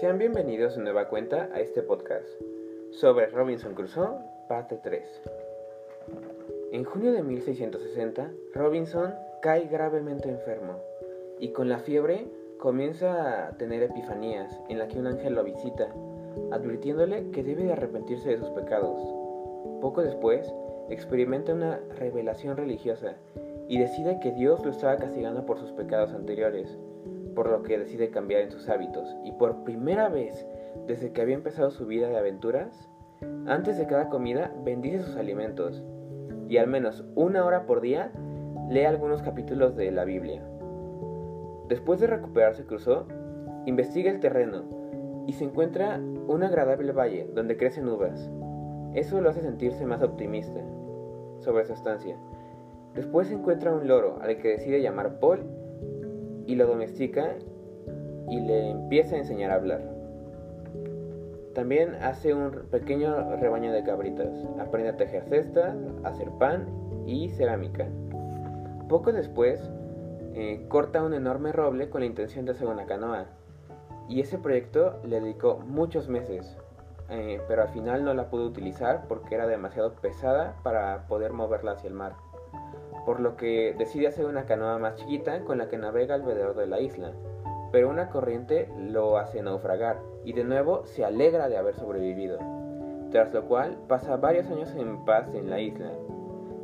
Sean bienvenidos de nueva cuenta a este podcast sobre Robinson Crusoe, parte 3. En junio de 1660, Robinson cae gravemente enfermo y con la fiebre comienza a tener epifanías en la que un ángel lo visita, advirtiéndole que debe de arrepentirse de sus pecados. Poco después, experimenta una revelación religiosa y decide que Dios lo estaba castigando por sus pecados anteriores, por lo que decide cambiar en sus hábitos y por primera vez desde que había empezado su vida de aventuras, antes de cada comida bendice sus alimentos y al menos una hora por día lee algunos capítulos de la Biblia. Después de recuperarse cruzó, investiga el terreno y se encuentra un agradable valle donde crecen uvas. Eso lo hace sentirse más optimista sobre su estancia. Después encuentra un loro al que decide llamar Paul y lo domestica y le empieza a enseñar a hablar. También hace un pequeño rebaño de cabritas, aprende a tejer cestas, hacer pan y cerámica. Poco después, eh, corta un enorme roble con la intención de hacer una canoa. Y ese proyecto le dedicó muchos meses, eh, pero al final no la pudo utilizar porque era demasiado pesada para poder moverla hacia el mar. Por lo que decide hacer una canoa más chiquita con la que navega alrededor de la isla. Pero una corriente lo hace naufragar y de nuevo se alegra de haber sobrevivido. Tras lo cual pasa varios años en paz en la isla,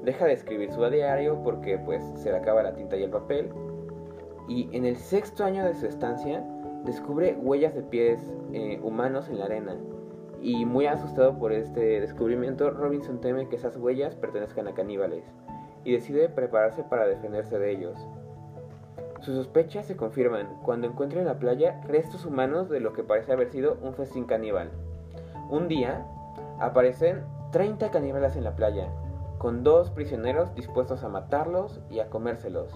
deja de escribir su diario porque pues se le acaba la tinta y el papel. Y en el sexto año de su estancia descubre huellas de pies eh, humanos en la arena. Y muy asustado por este descubrimiento, Robinson teme que esas huellas pertenezcan a caníbales y decide prepararse para defenderse de ellos. Sus sospechas se confirman cuando encuentra en la playa restos humanos de lo que parece haber sido un festín caníbal. Un día aparecen 30 caníbales en la playa, con dos prisioneros dispuestos a matarlos y a comérselos.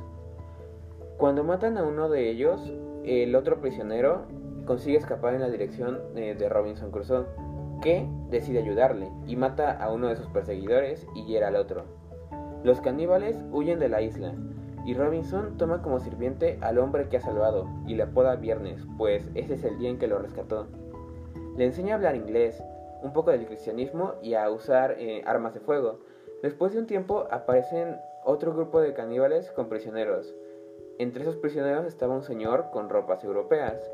Cuando matan a uno de ellos, el otro prisionero consigue escapar en la dirección eh, de Robinson Crusoe, que decide ayudarle y mata a uno de sus perseguidores y hiera al otro. Los caníbales huyen de la isla y Robinson toma como sirviente al hombre que ha salvado y le apoda Viernes, pues ese es el día en que lo rescató. Le enseña a hablar inglés, un poco del cristianismo y a usar eh, armas de fuego, Después de un tiempo aparecen otro grupo de caníbales con prisioneros. Entre esos prisioneros estaba un señor con ropas europeas,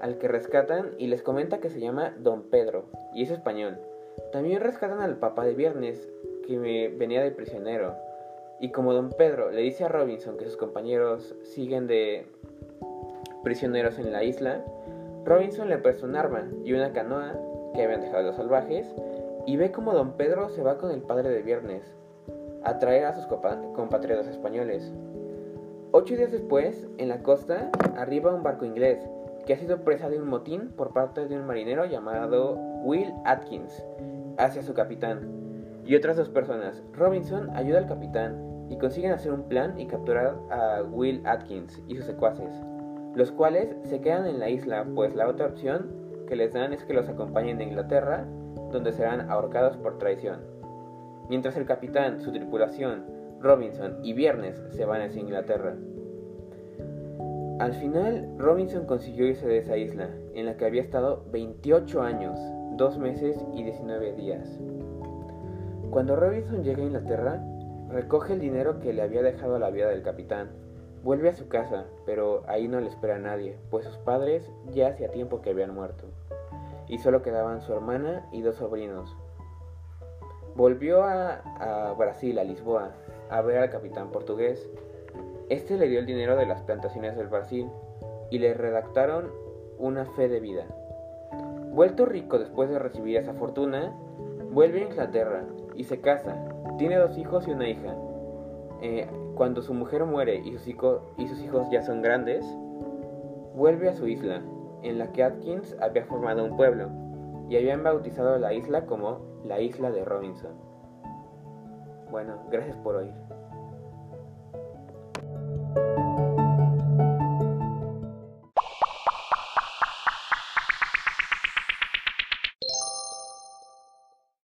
al que rescatan y les comenta que se llama Don Pedro, y es español. También rescatan al papá de Viernes, que venía de prisionero. Y como Don Pedro le dice a Robinson que sus compañeros siguen de prisioneros en la isla, Robinson le presta un arma y una canoa que habían dejado los salvajes y ve como don Pedro se va con el padre de Viernes a traer a sus compatriotas españoles. Ocho días después, en la costa, arriba un barco inglés que ha sido presa de un motín por parte de un marinero llamado Will Atkins hacia su capitán y otras dos personas. Robinson ayuda al capitán y consiguen hacer un plan y capturar a Will Atkins y sus secuaces, los cuales se quedan en la isla, pues la otra opción que les dan es que los acompañen a Inglaterra donde serán ahorcados por traición. Mientras el capitán, su tripulación, Robinson y Viernes se van hacia Inglaterra. Al final, Robinson consiguió irse de esa isla, en la que había estado 28 años, 2 meses y 19 días. Cuando Robinson llega a Inglaterra, recoge el dinero que le había dejado la vida del capitán. Vuelve a su casa, pero ahí no le espera a nadie, pues sus padres ya hacía tiempo que habían muerto y solo quedaban su hermana y dos sobrinos. Volvió a, Brasil, a Lisboa, a ver al capitán portugués. Este le dio el dinero de las plantaciones del Brasil y le redactaron una fe de vida. Vuelto rico después de recibir esa fortuna, vuelve a Inglaterra y se casa. Tiene dos hijos y una hija. Eh, cuando su mujer muere y sus, y sus hijos ya son grandes, vuelve a su isla en la que Atkins había formado un pueblo y habían bautizado la isla como la isla de Robinson. Bueno, gracias por oír.